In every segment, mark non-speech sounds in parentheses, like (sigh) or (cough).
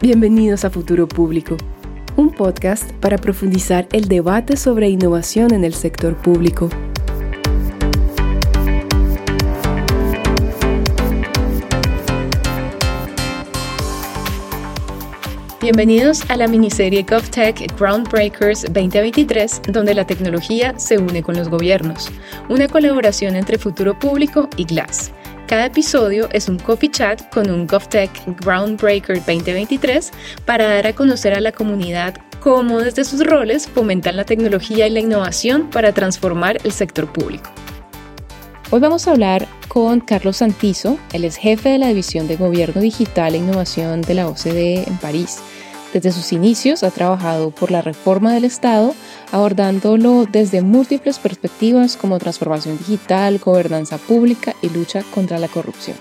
Bienvenidos a Futuro Público, un podcast para profundizar el debate sobre innovación en el sector público. Bienvenidos a la miniserie GovTech Groundbreakers 2023, donde la tecnología se une con los gobiernos, una colaboración entre Futuro Público y Glass. Cada episodio es un coffee chat con un GovTech Groundbreaker 2023 para dar a conocer a la comunidad cómo desde sus roles fomentan la tecnología y la innovación para transformar el sector público. Hoy vamos a hablar con Carlos Santizo, él es jefe de la División de Gobierno Digital e Innovación de la OCDE en París. Desde sus inicios ha trabajado por la reforma del Estado, abordándolo desde múltiples perspectivas como transformación digital, gobernanza pública y lucha contra la corrupción.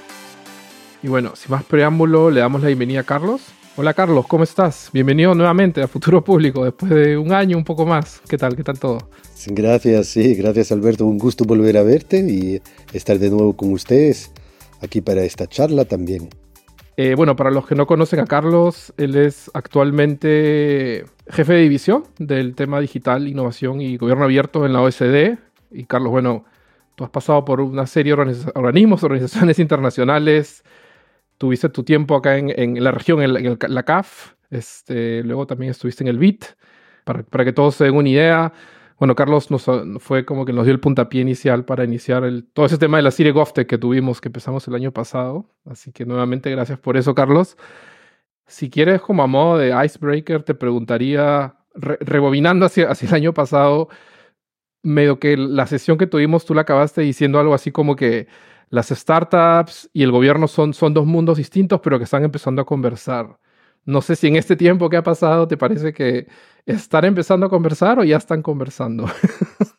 Y bueno, sin más preámbulo, le damos la bienvenida a Carlos. Hola Carlos, ¿cómo estás? Bienvenido nuevamente a Futuro Público después de un año, un poco más. ¿Qué tal? ¿Qué tal todo? Gracias, sí, gracias Alberto. Un gusto volver a verte y estar de nuevo con ustedes aquí para esta charla también. Eh, bueno, para los que no conocen a Carlos, él es actualmente jefe de división del tema digital, innovación y gobierno abierto en la OSD. Y Carlos, bueno, tú has pasado por una serie de organismos, organizaciones (laughs) internacionales. Tuviste tu tiempo acá en, la región, en la, CAF. Este, luego también estuviste en el BIT. Para, para que todos se den una idea, bueno, Carlos nos fue como que nos dio el puntapié inicial para iniciar todo ese tema de la serie GovTech que tuvimos, que empezamos el año pasado. Así que nuevamente gracias por eso, Carlos. Si quieres, como a modo de icebreaker, te preguntaría, rebobinando hacia, hacia el año pasado, medio que la sesión que tuvimos, tú la acabaste diciendo algo así como que las startups y el gobierno son, son dos mundos distintos, pero que están empezando a conversar. No sé si en este tiempo que ha pasado te parece que están empezando a conversar o ya están conversando.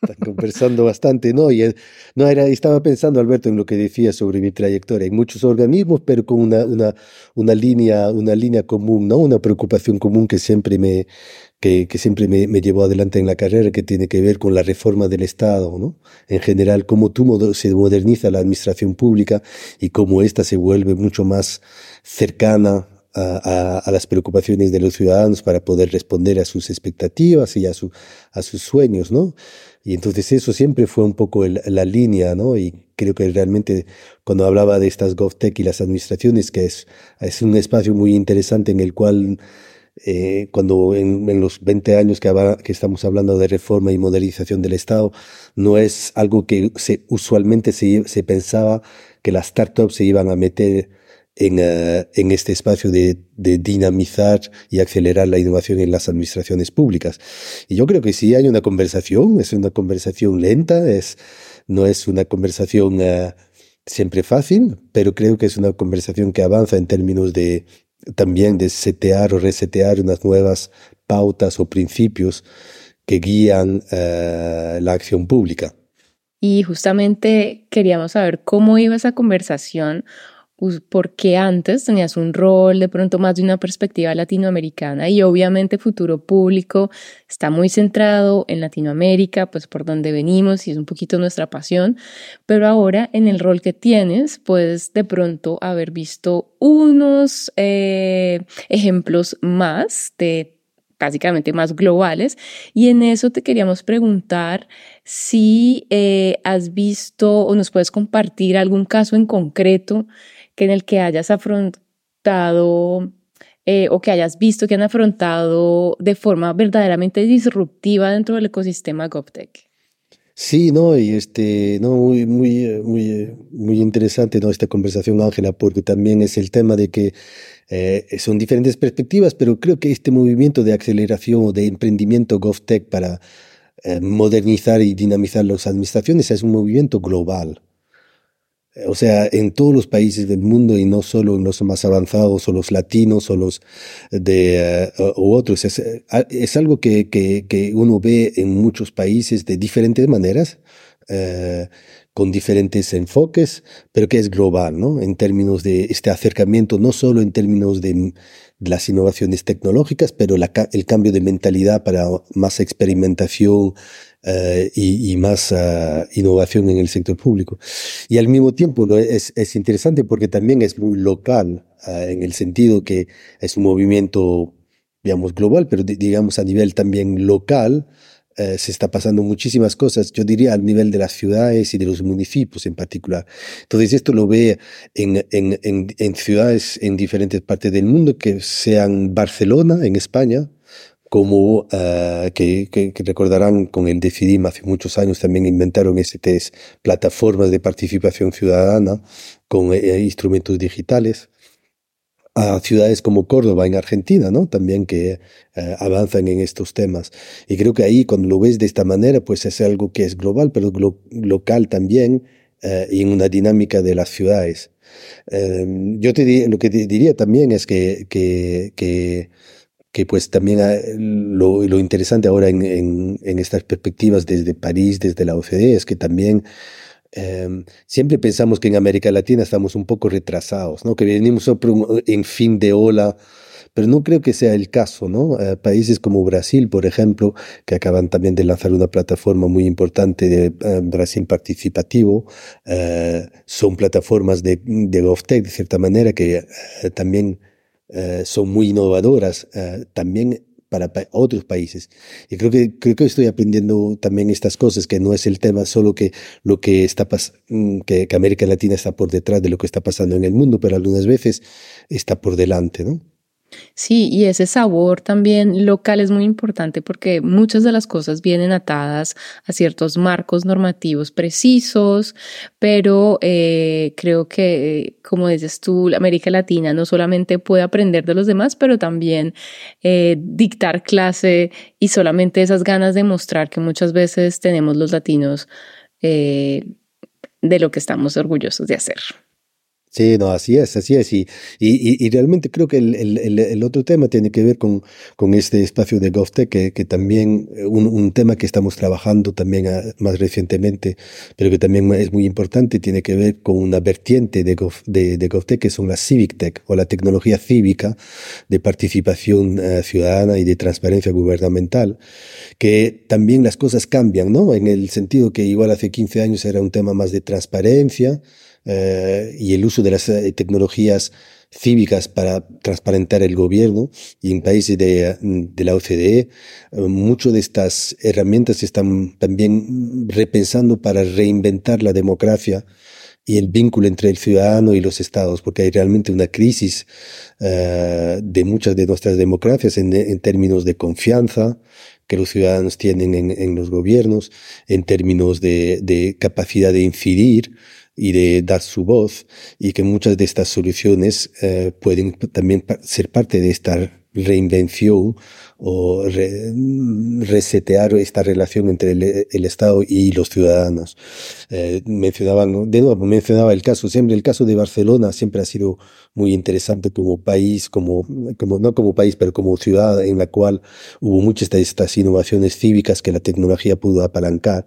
Están conversando bastante, ¿no? Y no era, estaba pensando, Alberto, en lo que decía sobre mi trayectoria. Hay muchos organismos, pero con una, una, una, línea, una línea común, ¿no? Una preocupación común que siempre me, que, que siempre me, me, llevó adelante en la carrera, que tiene que ver con la reforma del Estado, ¿no? En general, cómo se moderniza la administración pública y cómo ésta se vuelve mucho más cercana a, las preocupaciones de los ciudadanos para poder responder a sus expectativas y a, su, a sus sueños, ¿no? Y entonces eso siempre fue un poco la línea, ¿no? Y creo que realmente cuando hablaba de estas GovTech y las administraciones, que es, es un espacio muy interesante en el cual eh, cuando en, los 20 años que, que, estamos hablando de reforma y modernización del Estado, no es algo que se, usualmente se, se pensaba que las startups se iban a meter eh, en, este espacio de, dinamizar y acelerar la innovación en las administraciones públicas. Y yo creo que sí hay una conversación, es una conversación lenta, es, no es una conversación eh, siempre fácil, pero creo que es una conversación que avanza en términos de también de setear o resetear unas nuevas pautas o principios que guían eh, la acción pública. Y justamente queríamos saber cómo iba esa conversación porque antes tenías un rol de pronto más de una perspectiva latinoamericana y obviamente futuro público está muy centrado en Latinoamérica, pues por donde venimos y es un poquito nuestra pasión, pero ahora en el rol que tienes puedes de pronto haber visto unos eh, ejemplos más de básicamente más globales. Y en eso te queríamos preguntar si eh, has visto o nos puedes compartir algún caso en concreto que en el que hayas afrontado eh, o que hayas visto que han afrontado de forma verdaderamente disruptiva dentro del ecosistema GovTech. Sí, no, y este, no, muy, muy, muy, muy interesante, ¿no? Esta conversación, Ángela, porque también es el tema de que eh, son diferentes perspectivas, pero creo que este movimiento de aceleración o de emprendimiento GovTech para eh, modernizar y dinamizar las administraciones es un movimiento global. O sea, en todos los países del mundo y no solo en los más avanzados o los latinos o los de uh, otros. Es, es algo que, que, que, uno ve en muchos países de diferentes maneras, uh, con diferentes enfoques, pero que es global, ¿no? En términos de este acercamiento, no solo en términos de las innovaciones tecnológicas, pero el cambio de mentalidad para más experimentación eh, y, más ah, innovación en el sector público. Y al mismo tiempo es, es interesante porque también es muy local, ah, en el sentido que es un movimiento, digamos, global, pero digamos a nivel también local, eh, se está pasando muchísimas cosas, yo diría al nivel de las ciudades y de los municipios en particular. Entonces esto lo ve en, en, en, ciudades en diferentes partes del mundo, que sean Barcelona, en España, como uh, que, que, recordarán con el Decidim hace muchos años también inventaron estas plataformas de participación ciudadana con eh, instrumentos digitales a ciudades como Córdoba en Argentina, ¿no? También que eh, avanzan en estos temas. Y creo que ahí cuando lo ves de esta manera, pues es algo que es global, pero local también eh, y en una dinámica de las ciudades. Em, yo te lo que te diría también es que, que, que, que pues también eh, lo, lo, interesante ahora en, en, en estas perspectivas desde París, desde la OCDE, es que también Em, siempre pensamos que en América Latina estamos un poco retrasados, ¿no? que venimos en fin de ola, pero no creo que sea el caso. ¿no? Eh, países como Brasil, por ejemplo, que acaban también de lanzar una plataforma muy importante de eh, Brasil Participativo, eh, son plataformas de, de GovTech, de cierta manera, que también son muy innovadoras. también para otros países. Y creo que, creo que estoy aprendiendo también estas cosas, que no es el tema solo que lo que está mm, que, que América Latina está por detrás de lo que está pasando en el mundo, pero algunas veces está por delante, ¿no? Sí, y ese sabor también local es muy importante porque muchas de las cosas vienen atadas a ciertos marcos normativos precisos, pero eh, creo que, como dices tú, América Latina no solamente puede aprender de los demás, pero también eh, dictar clase y solamente esas ganas de mostrar que muchas veces tenemos los latinos eh, de lo que estamos orgullosos de hacer. Sí, no, así es, así es. Y, y, y realmente creo que el, el, el, otro tema tiene que ver con, con este espacio de GovTech, que, que también eh, un, un, tema que estamos trabajando también ah, más recientemente, pero que también es muy importante, tiene que ver con una vertiente de, Gov, de, de GovTech, que son las Civic Tech o la tecnología cívica de participación uh, ciudadana y de transparencia gubernamental, que también las cosas cambian, ¿no? En el sentido que igual hace 15 años era un tema más de transparencia, eh, y el uso de las eh, tecnologías cívicas para transparentar el gobierno y en países de, de la OCDE, eh, muchas de estas herramientas se están también repensando para reinventar la democracia y el vínculo entre el ciudadano y los estados, porque hay realmente una crisis uh, de muchas de nuestras democracias en, en, términos de confianza que los ciudadanos tienen en, en los gobiernos, en términos de, de capacidad de incidir y de dar su voz y que muchas de estas soluciones eh, pueden también ser parte de esta reinvención o resetear esta relación entre el, Estado y los ciudadanos. Eh, mencionaban, de nuevo, mencionaba el caso, siempre el caso de Barcelona siempre ha sido muy interesante como país, como, como no como país, pero como ciudad en la cual hubo muchas de estas innovaciones cívicas que la tecnología pudo apalancar.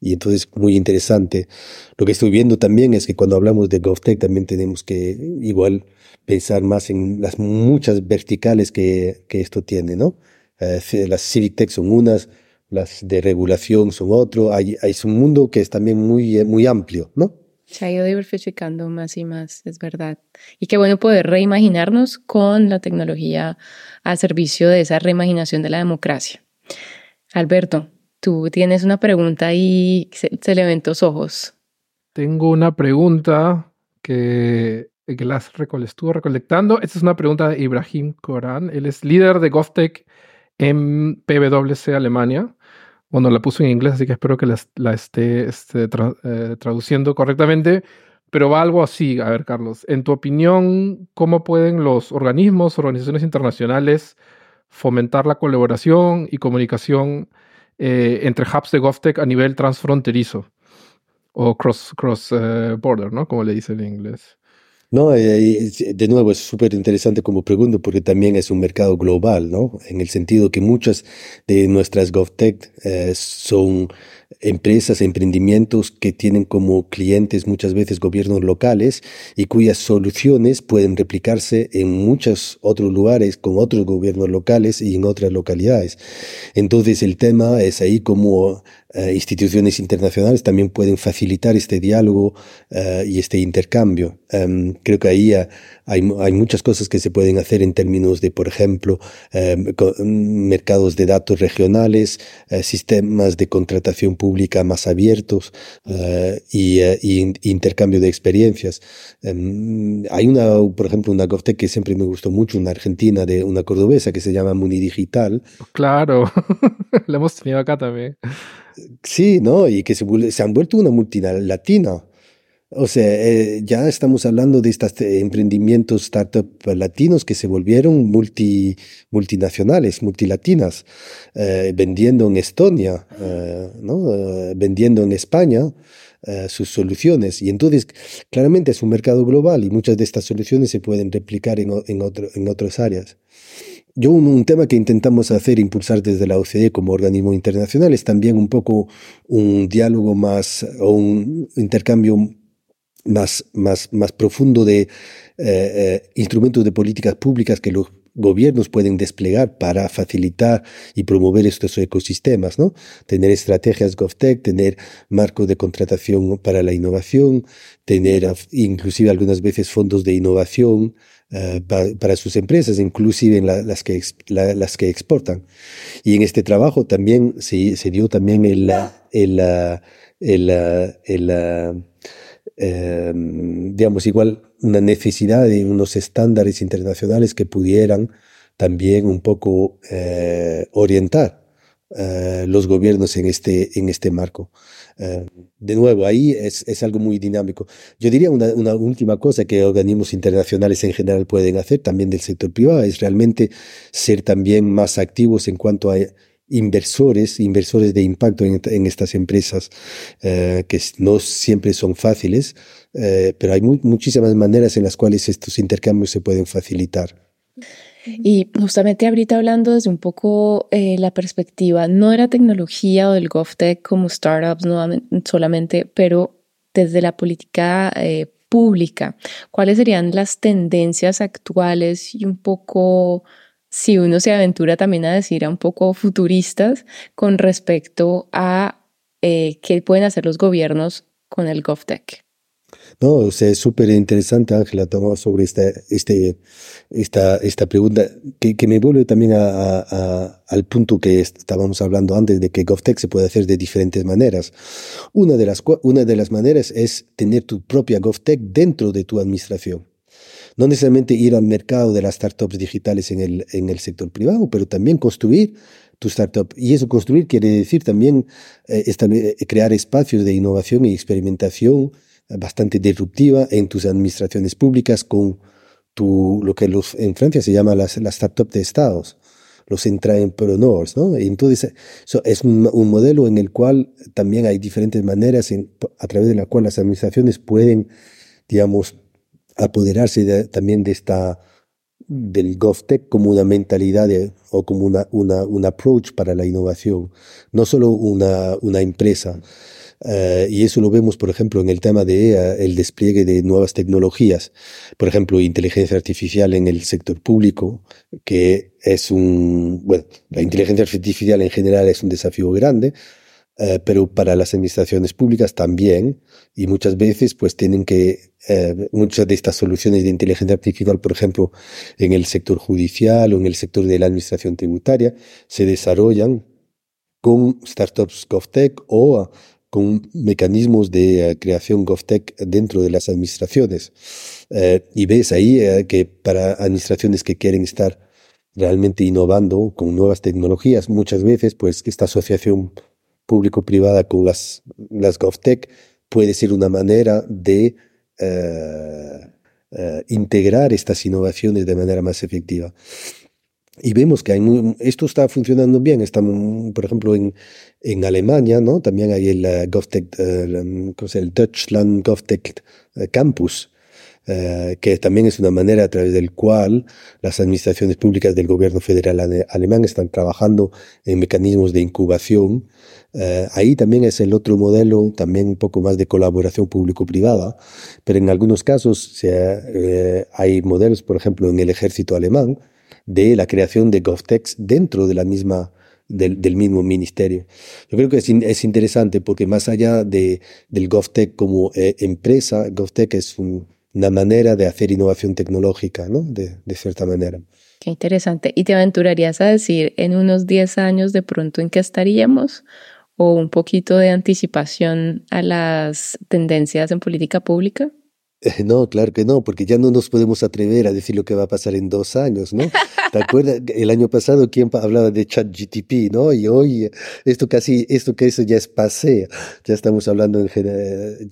Y entonces, muy interesante. Lo que estoy viendo también es que cuando hablamos de GovTech también tenemos que igual pensar más en las muchas verticales que, que esto tiene, ¿no? Eh, las Civic Tech son unas, las de regulación son otro. Hay, hay un mundo que es también muy, muy amplio, ¿no? Se ha ido diversificando más y más, es verdad. Y qué bueno poder reimaginarnos con la tecnología al servicio de esa reimaginación de la democracia. Alberto, tú tienes una pregunta y se, se le ven tus ojos. Tengo una pregunta que, que las estuvo recolectando. Esta es una pregunta de Ibrahim Koran. Él es líder de GovTech en PwC Alemania. Bueno, la puso en inglés, así que espero que la, esté, esté eh, traduciendo correctamente. Pero va algo así, a ver, Carlos. En tu opinión, ¿cómo pueden los organismos, organizaciones internacionales fomentar la colaboración y comunicación eh, entre hubs de GovTech a nivel transfronterizo? O cross, cross eh, border, ¿no? Como le dice en inglés. No, eh, de nuevo es súper interesante como pregunta porque también es un mercado global, ¿no? En el sentido que muchas de nuestras GovTech son empresas, emprendimientos que tienen como clientes muchas veces gobiernos locales y cuyas soluciones pueden replicarse en muchos otros lugares con otros gobiernos locales y en otras localidades. Entonces el tema es ahí como eh, instituciones internacionales también pueden facilitar este diálogo eh, y este intercambio. Em, creo que ahí hay, hay, muchas cosas que se pueden hacer en términos de, por ejemplo, em, mercados de datos regionales, eh, sistemas de contratación pública más abiertos uh, y, uh, y, intercambio de experiencias. Um, hay una, por ejemplo, una GovTech que siempre me gustó mucho, una argentina de una cordobesa que se llama Munidigital. Claro, (laughs) la hemos tenido acá también. Sí, ¿no? Y que se, se han vuelto una multinacional o sea, eh, ya estamos hablando de estos eh, emprendimientos startup latinos que se volvieron multi, multinacionales, multilatinas, eh, vendiendo en Estonia, eh, ¿no? Eh, vendiendo en España eh, sus soluciones. Y entonces, claramente es un mercado global y muchas de estas soluciones se pueden replicar en, en, otro, en otras áreas. Yo un, un, tema que intentamos hacer, impulsar desde la OCDE como organismo internacional, es también un poco un diálogo más o un intercambio más, más, más profundo de eh, eh, instrumentos de políticas públicas que los gobiernos pueden desplegar para facilitar y promover estos ecosistemas, ¿no? Tener estrategias GovTech, tener marcos de contratación para la innovación, tener inclusive algunas veces fondos de innovación uh, para, para, sus empresas, inclusive en la, las, que, la, las que exportan. Y en este trabajo también se, se dio también el, el, el, el eh, digamos, igual una necesidad de unos estándares internacionales que pudieran también un poco eh, orientar eh, los gobiernos en este, en este marco. Eh, de nuevo, ahí es, es, algo muy dinámico. Yo diría una, una, última cosa que organismos internacionales en general pueden hacer, también del sector privado, es realmente ser también más activos en cuanto a inversores, inversores de impacto en, estas empresas, eh, que no siempre son fáciles, eh, pero hay muchísimas maneras en las cuales estos intercambios se pueden facilitar. Y justamente ahorita hablando desde un poco eh, la perspectiva, no de la tecnología o del GovTech como startups solamente, pero desde la política pública, ¿cuáles serían las tendencias actuales y un poco si uno se aventura también a decir a un poco futuristas con respecto a eh, qué pueden hacer los gobiernos con el GovTech. No, o sea, es súper interesante, Ángela, sobre esta, este, esta, esta pregunta que, me vuelve también a, al punto que estábamos hablando antes de que GovTech se puede hacer de diferentes maneras. Una de las, una de las maneras es tener tu propia GovTech dentro de tu administración no necesariamente ir al mercado de las startups digitales en el, en el sector privado, pero también construir tu startup. Y eso construir quiere decir también eh, eh, crear espacios de innovación y experimentación bastante disruptiva en tus administraciones públicas con tu, lo que los, en Francia se llama las, las startups de estados, los intrapreneurs, ¿no? Entonces eso es un, un, modelo en el cual también hay diferentes maneras en, a través de la cual las administraciones pueden, digamos, apoderarse de, también de esta del GovTech como una mentalidad o como una, un approach para la innovación, no solo una, una empresa. Uh, y eso lo vemos, por ejemplo, en el tema de uh, el despliegue de nuevas tecnologías, por ejemplo, inteligencia artificial en el sector público, que es un, bueno, la inteligencia artificial en general es un desafío grande, uh, pero para las administraciones públicas también, y muchas veces pues tienen que eh, muchas de estas soluciones de inteligencia artificial, por ejemplo, en el sector judicial o en el sector de la administración tributaria, se desarrollan con startups GovTech o con mecanismos de uh, creación GovTech dentro de las administraciones. Uh, y ves ahí uh, que para administraciones que quieren estar realmente innovando con nuevas tecnologías, muchas veces, pues, esta asociación público-privada con las, las GovTech puede ser una manera de uh, uh, integrar estas innovaciones de manera más efectiva. Y vemos que esto está funcionando bien. Estamos, por ejemplo, en, en Alemania, ¿no? También hay el uh, GovTech, el Deutschland GovTech Campus, eh, que también es una manera a través del cual las administraciones públicas del gobierno federal alemán están trabajando en mecanismos de incubación. Eh, ahí también es el otro modelo, también un poco más de colaboración público-privada, pero en algunos casos eh, hay modelos, por ejemplo, en el ejército alemán, de la creación de GovTechs dentro de la misma del, del, mismo ministerio. Yo creo que es, es, interesante porque más allá de, del GovTech como empresa, GovTech es un, una manera de hacer innovación tecnológica, ¿no? De, de, cierta manera. Qué interesante. ¿Y te aventurarías a decir en unos 10 años de pronto en qué estaríamos? ¿O un poquito de anticipación a las tendencias en política pública? (laughs) No, claro que no, porque ya no nos podemos atrever a decir lo que va a pasar en dos años, ¿no? (laughs) ¿Te acuerdas? El año pasado, ¿quién hablaba de ChatGTP, no? Y hoy, esto casi, esto que eso ya es paseo. Ya estamos hablando en general.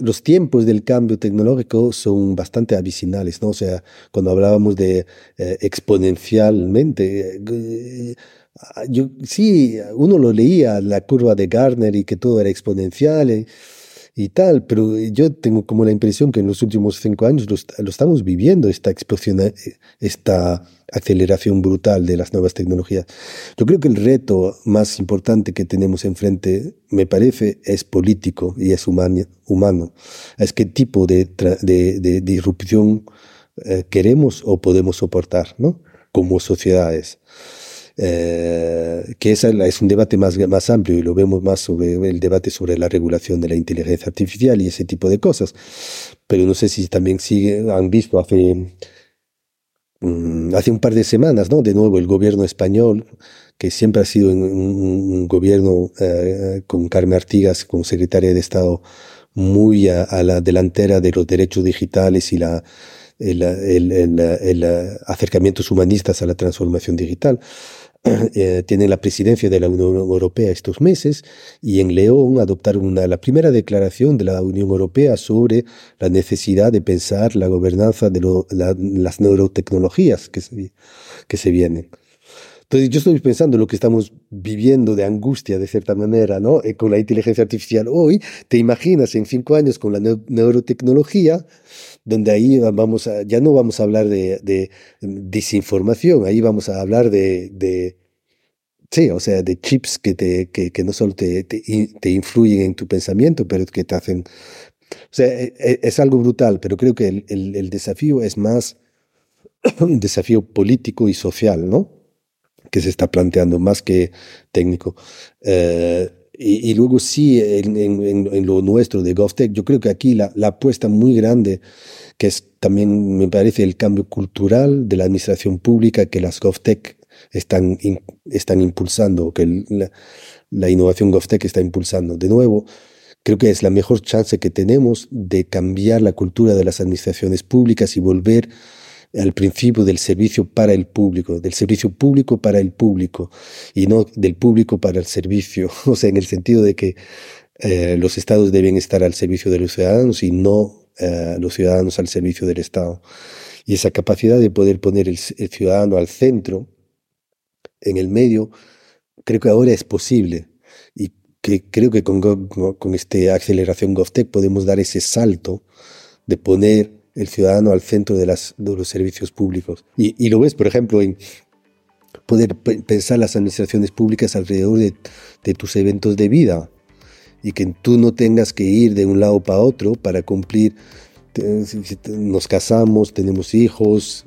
los tiempos del cambio tecnológico son bastante avicinales, ¿no? O sea, cuando hablábamos de eh, exponencialmente, eh, yo, sí, uno lo leía, la curva de Gartner y que todo era exponencial. Y, y tal, pero yo tengo como la impresión que en los últimos cinco años lo, estamos viviendo, esta explosión, eh, esta aceleración brutal de las nuevas tecnologías. Yo creo que el reto más importante que tenemos enfrente, me parece, es político y es humano. Es qué tipo de, de, disrupción eh, queremos o podemos soportar, ¿no? Como sociedades. Eh, que esa es un debate más, más amplio y lo vemos más sobre el debate sobre la regulación de la inteligencia artificial y ese tipo de cosas. Pero no sé si también sigue, han visto hace, mm, hace un par de semanas, ¿no? De nuevo, el gobierno español, que siempre ha sido un, gobierno eh, con Carmen Artigas como secretaria de Estado muy a, la delantera de los derechos digitales y la, el, el, el, el, acercamientos humanistas a la transformación digital. (coughs) eh, tienen la presidencia de la Unión Europea estos meses y en León adoptaron una, la primera declaración de la Unión Europea sobre la necesidad de pensar la gobernanza de lo, la, las neurotecnologías que se, que se vienen. Entonces yo estoy pensando lo que estamos viviendo de angustia de cierta manera, ¿no? Eh, con la inteligencia artificial hoy, te imaginas en cinco años con la neurotecnología, donde ahí vamos a, ya no vamos a hablar de, de desinformación, ahí vamos a hablar de, de sí, o sea, de chips que, te, que, que no solo te, te, influyen en tu pensamiento, pero que te hacen... O sea, es, e, es algo brutal, pero creo que el, el, el desafío es más (coughs) un desafío político y social, ¿no? Que se está planteando más que técnico. Eh, y, y, luego sí, en, en, en, lo nuestro de GovTech, yo creo que aquí la, la, apuesta muy grande, que es también, me parece, el cambio cultural de la administración pública que las GovTech están, in, están impulsando, que la, la innovación GovTech está impulsando. De nuevo, creo que es la mejor chance que tenemos de cambiar la cultura de las administraciones públicas y volver al principio del servicio para el público, del servicio público para el público y no del público para el servicio, (laughs) o sea, en el sentido de que eh, los estados deben estar al servicio de los ciudadanos y no eh, los ciudadanos al servicio del Estado. Y esa capacidad de poder poner el, ciudadano al centro, en el medio, creo que ahora es posible. Y que creo que con, con esta aceleración GovTech podemos dar ese salto de poner el ciudadano al centro de, las, de los servicios públicos. Y, y, lo ves, por ejemplo, en poder pensar las administraciones públicas alrededor de, de, tus eventos de vida y que tú no tengas que ir de un lado para otro para cumplir, nos casamos, tenemos hijos,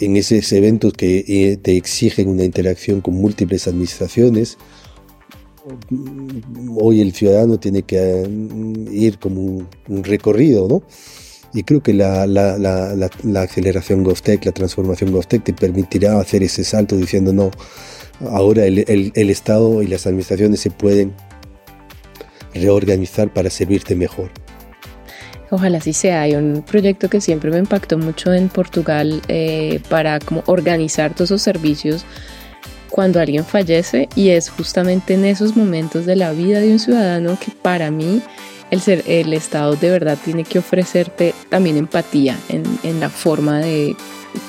en esos eventos que eh, te exigen una interacción con múltiples administraciones. Hoy el ciudadano tiene que eh, ir como un, un recorrido, ¿no? Y creo que la, la, la, la aceleración GovTech, la transformación GovTech te permitirá hacer ese salto diciendo no, ahora el, el, el Estado y las administraciones se pueden reorganizar para servirte mejor. Ojalá así sea. Hay un proyecto que siempre me impactó mucho en Portugal eh, para como organizar todos esos servicios cuando alguien fallece y es justamente en esos momentos de la vida de un ciudadano que para mí el, Estado de verdad tiene que ofrecerte también empatía en, en la forma de,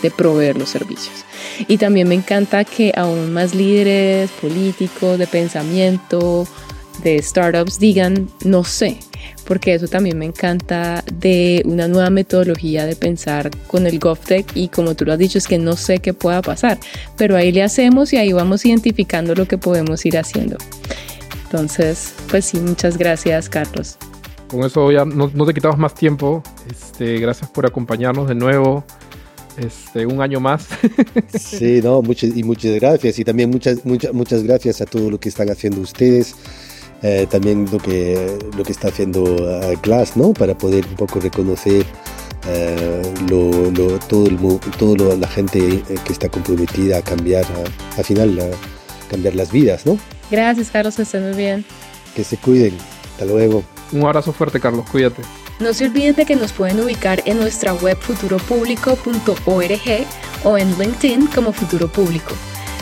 de, proveer los servicios. Y también me encanta que aún más líderes políticos, de pensamiento, de startups digan, no sé, porque eso también me encanta de una nueva metodología de pensar con el GovTech y como tú lo has dicho es que no sé qué pueda pasar, pero ahí le hacemos y ahí vamos identificando lo que podemos ir haciendo. Entonces, pues sí, muchas gracias Carlos. Con eso ya no, te quitamos más tiempo. Este, gracias por acompañarnos de nuevo este, un año más. (laughs) sí, no, muchas, y muchas gracias. Y también muchas, muchas, muchas gracias a todo lo que están haciendo ustedes. Eh, también lo que, lo que está haciendo uh, Glass, ¿no? Para poder un poco reconocer eh, lo, lo, todo, el, todo la gente eh, que está comprometida a cambiar, al final, a cambiar las vidas, ¿no? Gracias, Carlos, que estén muy bien. Que se cuiden. Hasta luego. Un abrazo fuerte, Carlos. Cuídate. No se olviden de que nos pueden ubicar en nuestra web futuropublico.org o en LinkedIn como Futuro Público.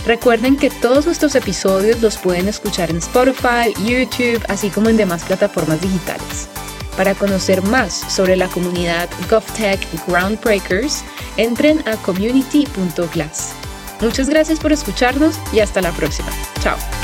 Recuerden que todos nuestros episodios los pueden escuchar en Spotify, YouTube, así como en demás plataformas digitales. Para conocer más sobre la comunidad GovTech Groundbreakers, entren a community.glass. Muchas gracias por escucharnos y hasta la próxima. Chao.